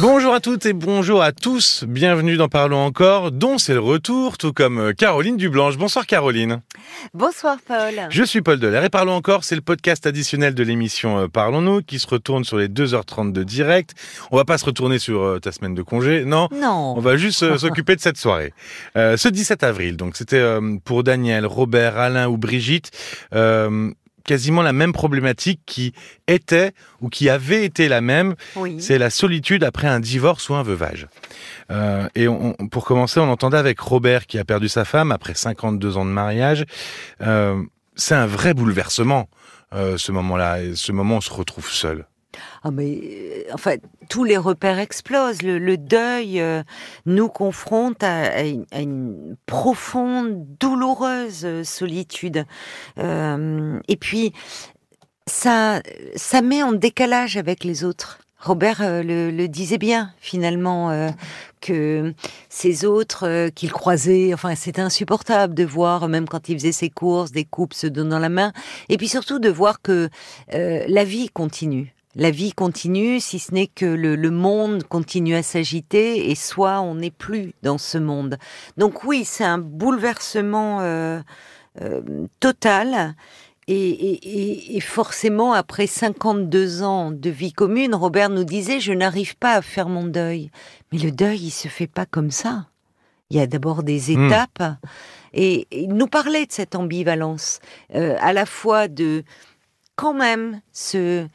Bonjour à toutes et bonjour à tous. Bienvenue dans Parlons encore, dont c'est le retour, tout comme euh, Caroline Dublanche. Bonsoir Caroline. Bonsoir Paul. Je suis Paul Delair et Parlons encore, c'est le podcast additionnel de l'émission euh, Parlons-nous qui se retourne sur les 2h30 de direct. On va pas se retourner sur euh, ta semaine de congé, non? Non. On va juste s'occuper de cette soirée. ce 17 avril, donc c'était pour Daniel, Robert, Alain ou Brigitte quasiment la même problématique qui était ou qui avait été la même. C'est la solitude après un divorce ou un veuvage. Euh, et pour commencer, on entendait avec Robert qui a perdu sa femme après 52 ans de mariage. Euh, c'est un vrai bouleversement, euh, ce moment-là. Ce moment, on se retrouve seul. Ah mais euh, en fait, tous les repères explosent. Le, deuil euh, nous confronte à, une, profonde, douloureuse euh, solitude. et puis ça, ça met en décalage avec les autres. Robert le, disait bien finalement que ces autres qu'il croisait, enfin c'était insupportable de voir même quand il faisait ses courses des coupes se donnant la main, et puis surtout de voir que la vie continue la vie continue, si ce n'est que le, monde continue à s'agiter et soit on n'est plus dans ce monde. Donc oui, c'est un bouleversement euh, euh, total. Et, et, forcément, après 52 ans de vie commune, Robert nous disait, je n'arrive pas à faire mon deuil. Mais le deuil, il se fait pas comme ça. Il y a d'abord des hmm. étapes. Et, il nous parlait de cette ambivalence, euh, à la fois de quand même ce,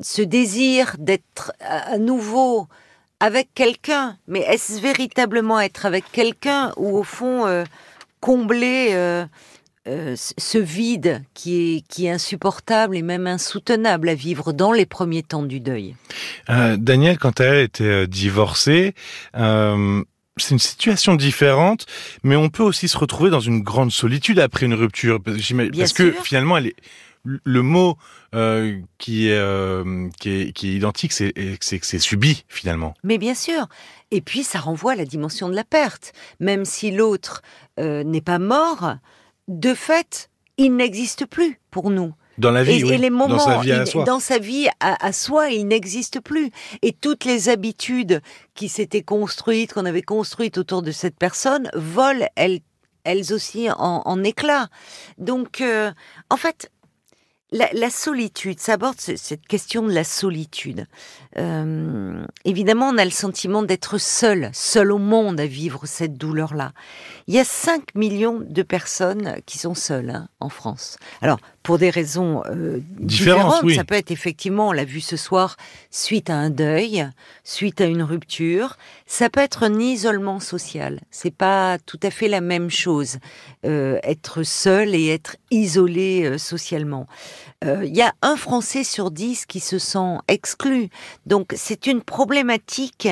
ce désir d'être à nouveau avec quelqu'un, mais est-ce véritablement être avec quelqu'un ou au fond euh, combler euh, euh, ce vide qui est, qui est insupportable et même insoutenable à vivre dans les premiers temps du deuil? Daniel, quand elle était divorcée, c'est une situation différente, mais on peut aussi se retrouver dans une grande solitude après une rupture, parce que finalement, elle est le mot euh, qui, est, euh, qui, est, qui est identique, c'est que c'est subi finalement. Mais bien sûr. Et puis ça renvoie à la dimension de la perte. Même si l'autre euh, n'est pas mort, de fait, il n'existe plus pour nous. Dans la vie, et, les moments, dans sa vie à soi, dans sa vie à, soi il n'existe plus. Et toutes les habitudes qui s'étaient construites, qu'on avait construites autour de cette personne, volent elles, elles aussi en, en éclats. Donc, en fait, la, solitude, ça aborde cette question de la solitude. Euh, évidemment, on a le sentiment d'être seul, seul au monde à vivre cette douleur-là. Il y a 5 millions de personnes qui sont seules hein, en France. Alors, pour des raisons euh, différentes, ça peut être effectivement, on l'a vu ce soir, suite à un deuil, suite à une rupture. Ça peut être un isolement social. C'est pas tout à fait la même chose, euh, être seul et être isolé socialement. Il y a un Français sur dix qui se sent exclu. Donc c'est une problématique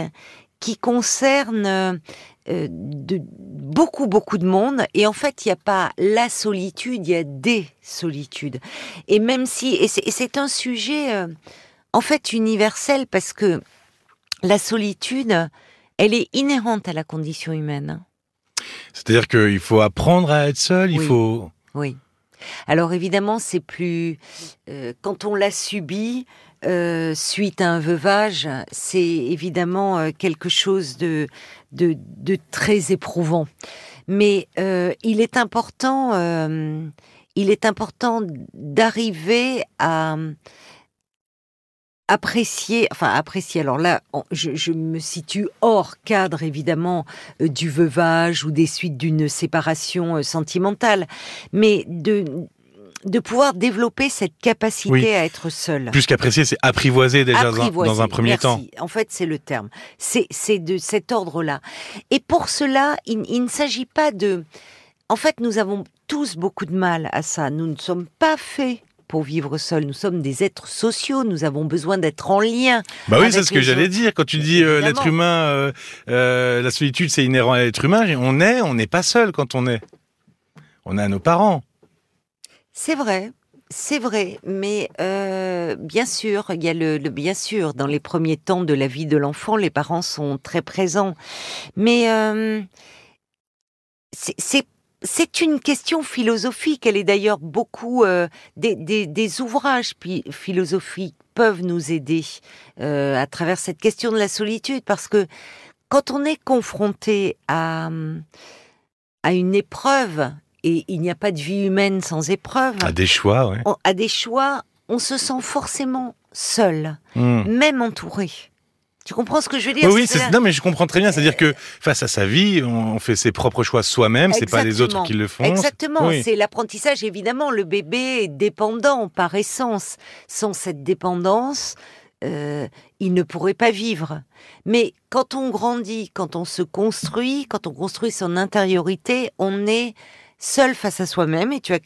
qui concerne euh, de, beaucoup, beaucoup de monde. Et en fait, il n'y a pas la solitude, il y a des solitudes. Et même si, et c'est un sujet euh, en fait universel parce que la solitude, elle est inhérente à la condition humaine. C'est-à-dire qu'il faut apprendre à être seul, il faut. Oui. Alors évidemment, c'est plus euh, quand on l'a subi, euh, suite à un veuvage, c'est évidemment euh, quelque chose de, très éprouvant. Mais euh, il est important, il est important d'arriver à apprécier, enfin apprécier. Alors là, je, me situe hors cadre évidemment du veuvage ou des suites d'une séparation sentimentale, mais de de pouvoir développer cette capacité à être seul. Plus qu'apprécier, c'est apprivoiser déjà dans, un premier temps. En fait, c'est le terme. C'est de cet ordre-là. Et pour cela, il, ne s'agit pas de... En fait, nous avons tous beaucoup de mal à ça. Nous ne sommes pas faits pour vivre seul. Nous sommes des êtres sociaux. Nous avons besoin d'être en lien. Bah oui, c'est ce que j'allais dire. Quand tu dis euh, l'être humain, euh, euh, la solitude, c'est inhérent à l'être humain. On est, on n'est pas seul quand on est. On a nos parents. C'est vrai. C'est vrai, mais euh, bien sûr, il y a le, bien sûr dans les premiers temps de la vie de l'enfant, les parents sont très présents, mais euh, c'est une question philosophique. Elle est d'ailleurs beaucoup euh, des, ouvrages philosophiques peuvent nous aider à travers cette question de la solitude, parce que quand on est confronté à à une épreuve, et il n'y a pas de vie humaine sans épreuve. À des choix, ouais. à des choix, on se sent forcément seul, hmm. même entouré. Tu comprends ce que je veux dire? Oui, non, mais je comprends très bien. C'est-à-dire que face à sa vie, on fait ses propres choix soi-même. C'est pas les autres qui le font. Exactement. C'est l'apprentissage. Évidemment, le bébé est dépendant par essence. Sans cette dépendance, euh, il ne pourrait pas vivre. Mais quand on grandit, quand on se construit, quand on construit son intériorité, on est seul face à soi-même, et tu as,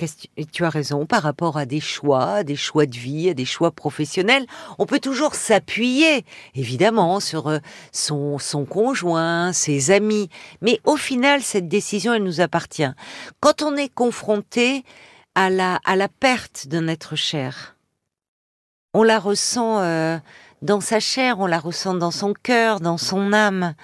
tu as raison, par rapport à des choix, des choix de vie, à des choix professionnels, on peut toujours s'appuyer, évidemment, sur euh, son, son conjoint, ses amis, mais au final, cette décision, elle nous appartient. Quand on est confronté à la, à la perte d'un être cher, on la ressent euh, dans sa chair, on la ressent dans son cœur, dans son âme,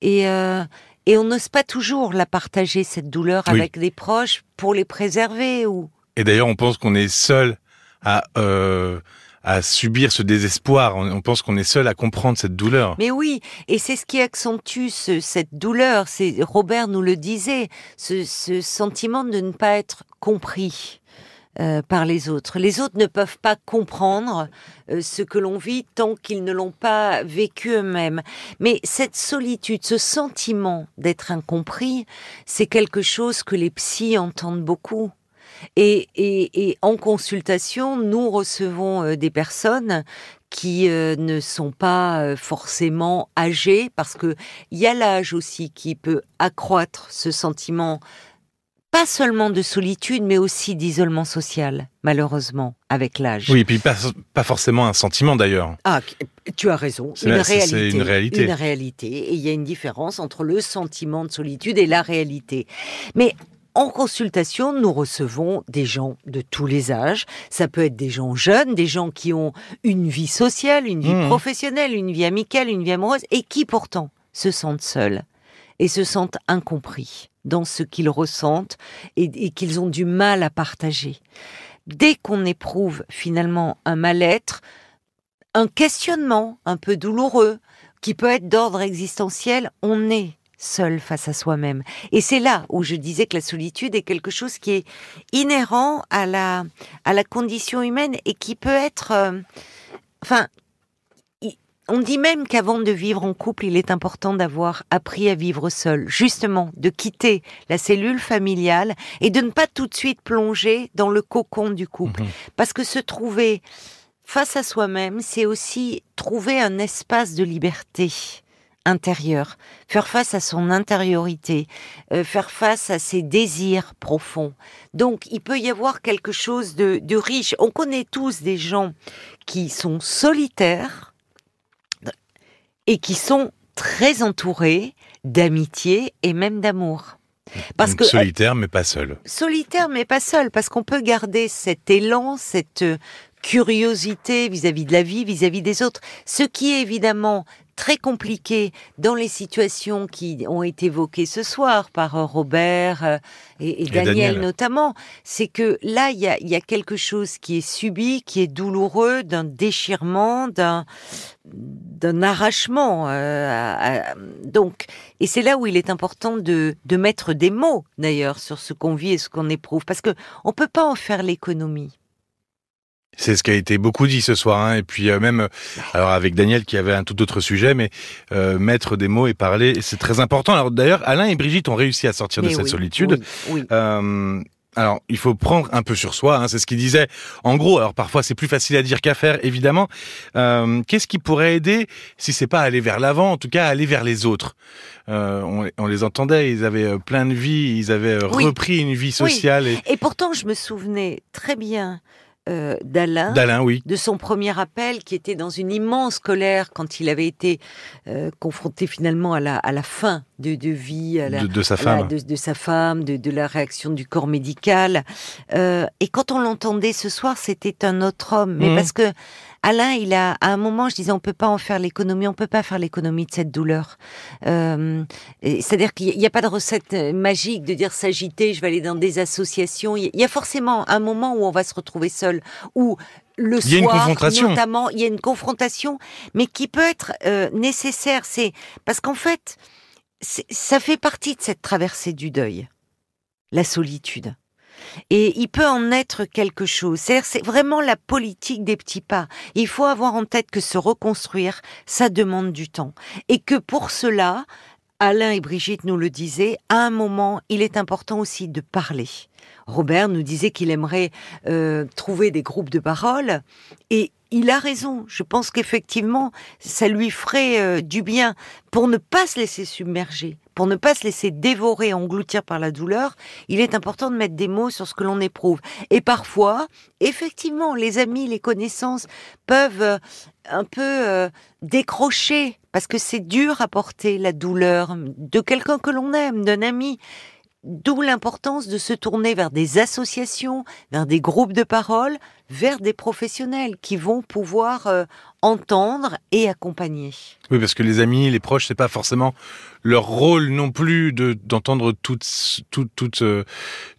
et... Euh, et on n'ose pas toujours la partager, cette douleur, avec des proches pour les préserver ou. Et d'ailleurs, on pense qu'on est seul à, euh, à subir ce désespoir. On, pense qu'on est seul à comprendre cette douleur. Mais oui, et c'est ce qui accentue cette douleur. C'est Robert nous le disait, ce, ce sentiment de ne pas être compris. Euh, par les autres. Les autres ne peuvent pas comprendre euh, ce que l'on vit tant qu'ils ne l'ont pas vécu eux-mêmes. Mais cette solitude, ce sentiment d'être incompris, c'est quelque chose que les psys entendent beaucoup. Et, en consultation, nous recevons euh, des personnes qui ne sont pas forcément âgées, parce que il y a l'âge aussi qui peut accroître ce sentiment pas seulement de solitude, mais aussi d'isolement social, malheureusement, avec l'âge. Oui, et puis pas, forcément un sentiment d'ailleurs. Ah, tu as raison. Une réalité, une réalité. Une réalité. Et il y a une différence entre le sentiment de solitude et la réalité. Mais en consultation, nous recevons des gens de tous les âges. Ça peut être des gens jeunes, des gens qui ont une vie sociale, une vie mmh. professionnelle, une vie amicale, une vie amoureuse, et qui pourtant se sentent seuls et se sentent incompris dans ce qu'ils ressentent et, qu'ils ont du mal à partager. Dès qu'on éprouve finalement un mal-être, un questionnement un peu douloureux, qui peut être d'ordre existentiel, on est seul face à soi-même. Et c'est là où je disais que la solitude est quelque chose qui est inhérent à la, à la condition humaine et qui peut être, euh, enfin, on dit même qu'avant de vivre en couple, il est important d'avoir appris à vivre seul, justement, de quitter la cellule familiale et de ne pas tout de suite plonger dans le cocon du couple. Mhm. Parce que se trouver face à soi-même, c'est aussi trouver un espace de liberté intérieure, faire face à son intériorité, euh, faire face à ses désirs profonds. Donc, il peut y avoir quelque chose de riche. On connaît tous des gens qui sont solitaires, et qui sont très entourés d'amitié et même d'amour. Parce que solitaire mais pas seul. Solitaire mais pas seul parce qu'on peut garder cet élan, cette euh, curiosité vis-à-vis de la vie, vis-à-vis des autres, ce qui est évidemment très compliqué dans les situations qui ont été évoquées ce soir par euh, Robert euh, et, Daniel, notamment, c'est que là, il y a, quelque chose qui est subi, qui est douloureux, d'un déchirement, d'un d'un arrachement. Euh, donc, et c'est là où il est important de, de mettre des mots, d'ailleurs, sur ce qu'on vit et ce qu'on éprouve, parce que on peut pas en faire l'économie. C'est ce qui a été beaucoup dit ce soir, hein. et puis euh, même, euh, alors avec Daniel qui avait un tout autre sujet, mais euh, mettre des mots et parler, c'est très important. Alors d'ailleurs, Alain et Brigitte ont réussi à sortir de cette solitude. alors, il faut prendre un peu sur soi, hein, c'est ce qu'il disait. En gros, alors parfois c'est plus facile à dire qu'à faire, évidemment. Qu'est-ce qui pourrait aider, si c'est pas aller vers l'avant, en tout cas aller vers les autres? On, les entendait, ils avaient plein de vie, ils avaient repris une vie sociale. et pourtant, je me souvenais très bien euh, d'Alain, oui. de son premier appel qui était dans une immense colère quand il avait été euh, confronté finalement à la, à la fin de, de vie de, sa femme, de, sa femme, de, la réaction du corps médical. Euh, et quand on l'entendait ce soir, c'était un autre homme, mais mmh. parce que Alain, il a à un moment, je disais, on peut pas en faire l'économie, on peut pas faire l'économie de cette douleur. Euh, C'est-à-dire qu'il n'y a pas de recette euh, magique de dire s'agiter, je vais aller dans des associations. Il y a forcément un moment où on va se retrouver seul, où le il y a soir, une confrontation. notamment, il y a une confrontation, mais qui peut être euh, nécessaire. C'est parce qu'en fait, ça fait partie de cette traversée du deuil, la solitude. Et il peut en être quelque chose. C'est vraiment la politique des petits pas. Il faut avoir en tête que se reconstruire, ça demande du temps. Et que pour cela, Alain et Brigitte nous le disaient, à un moment, il est important aussi de parler. Robert nous disait qu'il aimerait euh, trouver des groupes de parole et il a raison. Je pense qu'effectivement, ça lui ferait euh, du bien pour ne pas se laisser submerger, pour ne pas se laisser dévorer, engloutir par la douleur. Il est important de mettre des mots sur ce que l'on éprouve. Et parfois, effectivement, les amis, les connaissances peuvent euh, un peu euh, décrocher parce que c'est dur à porter la douleur de quelqu'un que l'on aime, d'un ami. D'où l'importance de se tourner vers des associations, vers des groupes de parole, vers des professionnels qui vont pouvoir euh, entendre et accompagner. Oui, parce que les amis, les proches, c'est pas forcément leur rôle non plus de d'entendre toute toute toute euh,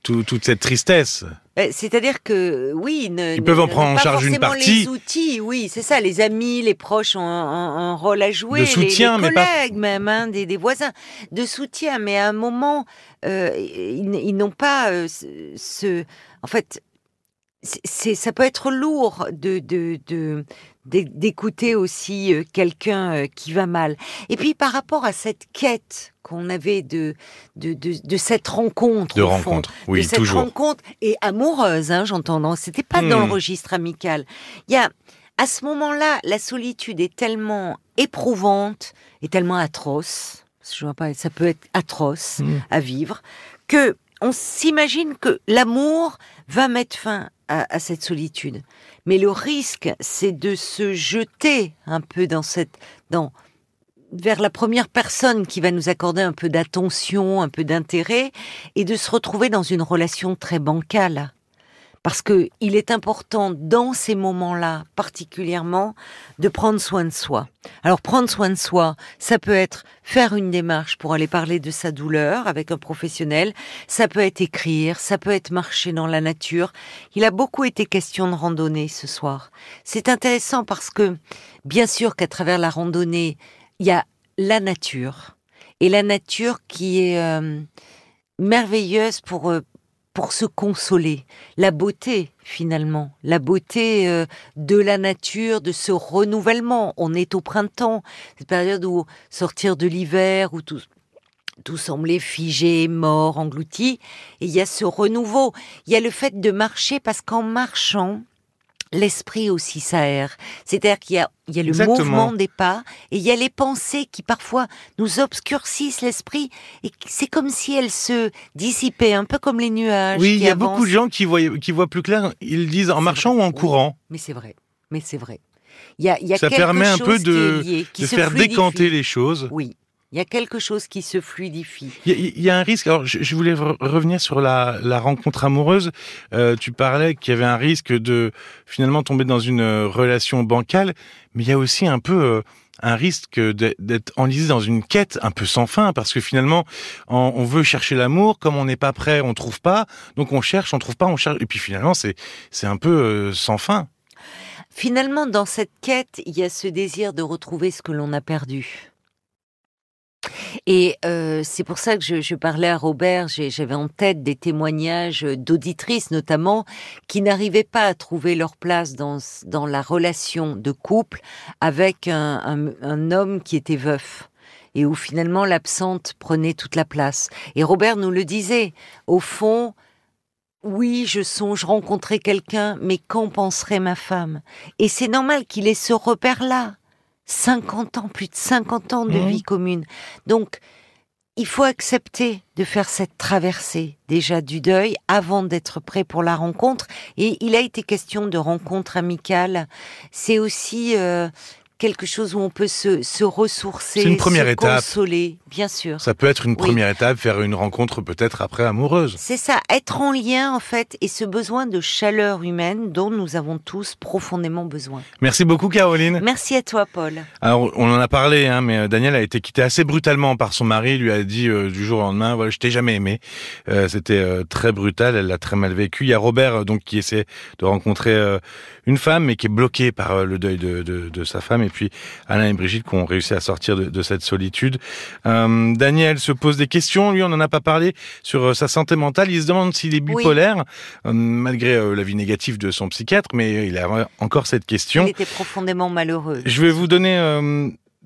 toute, toute cette tristesse. Ben, c'est-à-dire que oui, ne, ils peuvent en prendre en charge une partie. Les outils, oui, c'est ça. Les amis, les proches ont un, un rôle à jouer. De soutien, les, les collègues mais même, hein, des, des, voisins, de soutien. Mais à un moment, euh, ils, ils n'ont pas euh, ce, en fait, c'est ça peut être lourd de de d'écouter aussi euh, quelqu'un euh, qui va mal. Et puis par rapport à cette quête qu'on avait de de, de de, cette rencontre, de rencontre, oui, de cette toujours. rencontre et amoureuse, hein, j'entends. C'était pas hmm. dans le registre amical. Il y a à ce moment-là, la solitude est tellement éprouvante et tellement atroce. Je vois pas, ça peut être atroce hmm. à vivre que on s'imagine que l'amour va mettre fin à, cette solitude. Mais le risque, c'est de se jeter un peu dans cette, dans, vers la première personne qui va nous accorder un peu d'attention, un peu d'intérêt, et de se retrouver dans une relation très bancale parce que il est important dans ces moments-là particulièrement de prendre soin de soi. Alors prendre soin de soi, ça peut être faire une démarche pour aller parler de sa douleur avec un professionnel, ça peut être écrire, ça peut être marcher dans la nature. Il a beaucoup été question de randonnée ce soir. C'est intéressant parce que bien sûr qu'à travers la randonnée, il y a la nature et la nature qui est euh, merveilleuse pour euh, pour se consoler. La beauté, finalement, la beauté euh, de la nature, de ce renouvellement. On est au printemps, cette période où sortir de l'hiver, où tout, tout semblait figé, mort, englouti. Et il y a ce renouveau. Il y a le fait de marcher parce qu'en marchant, l'esprit aussi s'aère. C'est-à-dire qu'il y a, il y a le Exactement. mouvement des pas et il y a les pensées qui parfois nous obscurcissent l'esprit et c'est comme si elles se dissipaient, un peu comme les nuages. Oui, il y a avancent. beaucoup de gens qui voient, qui voient plus clair. Ils disent en marchant vrai. ou en courant. Mais c'est vrai. Mais c'est vrai. Il y a, il y a Ça quelque permet un chose peu de, lié, de faire fluidifie. décanter les choses. Oui. Il y a quelque chose qui se fluidifie. Il y, a- un risque. Alors, je, voulais re- revenir sur la, la rencontre amoureuse. Euh, tu parlais qu'il y avait un risque de finalement tomber dans une euh, relation bancale, mais il y a aussi un peu euh, un risque d'être- enlisé dans une quête un peu sans fin, parce que finalement, on, veut chercher l'amour, comme on n'est pas prêt, on trouve pas, donc on cherche, on trouve pas, on cherche, et puis finalement, c'est c'est un peu sans fin. Finalement, dans cette quête, il y a ce désir de retrouver ce que l'on a perdu. Et euh, c'est pour ça que je, je parlais à Robert, j'avais en tête des témoignages d'auditrices notamment qui n'arrivaient pas à trouver leur place dans, dans la relation de couple avec un, un, un homme qui était veuf et où finalement l'absente prenait toute la place. Et Robert nous le disait, au fond, oui, je songe rencontrer quelqu'un, mais qu'en penserait ma femme? Et c'est normal qu'il ait ce repère-là. 50 ans, plus de 50 ans de vie commune. Donc, il faut accepter de faire cette traversée déjà du deuil avant d'être prêt pour la rencontre. Et il a été question de rencontre amicale. C'est aussi euh, quelque chose où on peut se, se ressourcer, C'est une première se étape. consoler, bien sûr. Ça peut être une Oui. première étape, faire une rencontre peut-être après amoureuse. C'est ça, être en lien en fait, et ce besoin de chaleur humaine dont nous avons tous profondément besoin. Merci beaucoup Caroline. Merci à toi, Paul. Alors on en a parlé, hein, mais euh, Daniel a été quitté assez brutalement par son mari. Il lui a dit euh, du jour au lendemain, voilà, je t'ai jamais aimé. Euh, C'était euh, très brutal. Elle l'a très mal vécu. Il y a Robert donc qui essaie de rencontrer une femme, mais qui est bloqué par le deuil de, de, de sa femme. Et puis Alain et Brigitte qui ont réussi à sortir de, de cette solitude. Euh, Daniel se pose des questions. Lui, on n'en a pas parlé sur euh, sa santé mentale. Il se demande s'il est Oui. bipolaire, euh, malgré l'avis négatif de son psychiatre. Mais il a encore cette question. Il était profondément malheureux. Je vais vous donner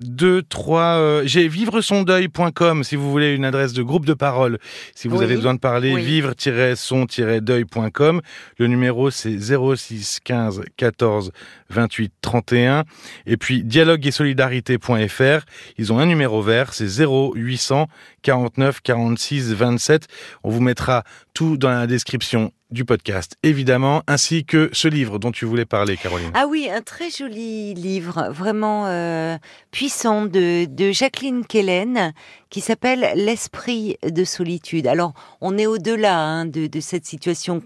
deux, trois. euh, J'ai vivresondeuil.com si vous voulez une adresse de groupe de parole. Si vous Oui. avez besoin de parler, Oui. vivre-son-deuil.com. Le numéro c'est 06 15 14 28 31. Et puis dialogue et solidarité.fr. Ils ont un numéro vert, c'est 0800 49 46 27. On vous mettra tout dans la description du podcast, évidemment, ainsi que ce livre dont tu voulais parler, Caroline. Ah oui, un très joli livre, vraiment euh, puissant de, de Jacqueline Kellen, qui s'appelle L'esprit de solitude. Alors, on est au-delà hein, de, de cette situation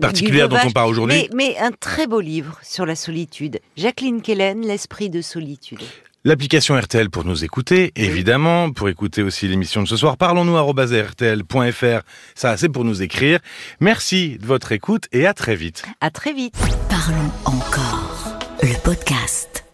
Particulière dont on parle aujourd'hui. mais, mais un très beau livre sur la solitude. Jacqueline Kellen, L'esprit de solitude. L'application RTL pour nous écouter, évidemment, pour écouter aussi l'émission de ce soir. Parlons-nous rtl.fr, ça c'est pour nous écrire. Merci de votre écoute et à très vite. À très vite. Parlons encore. Le podcast.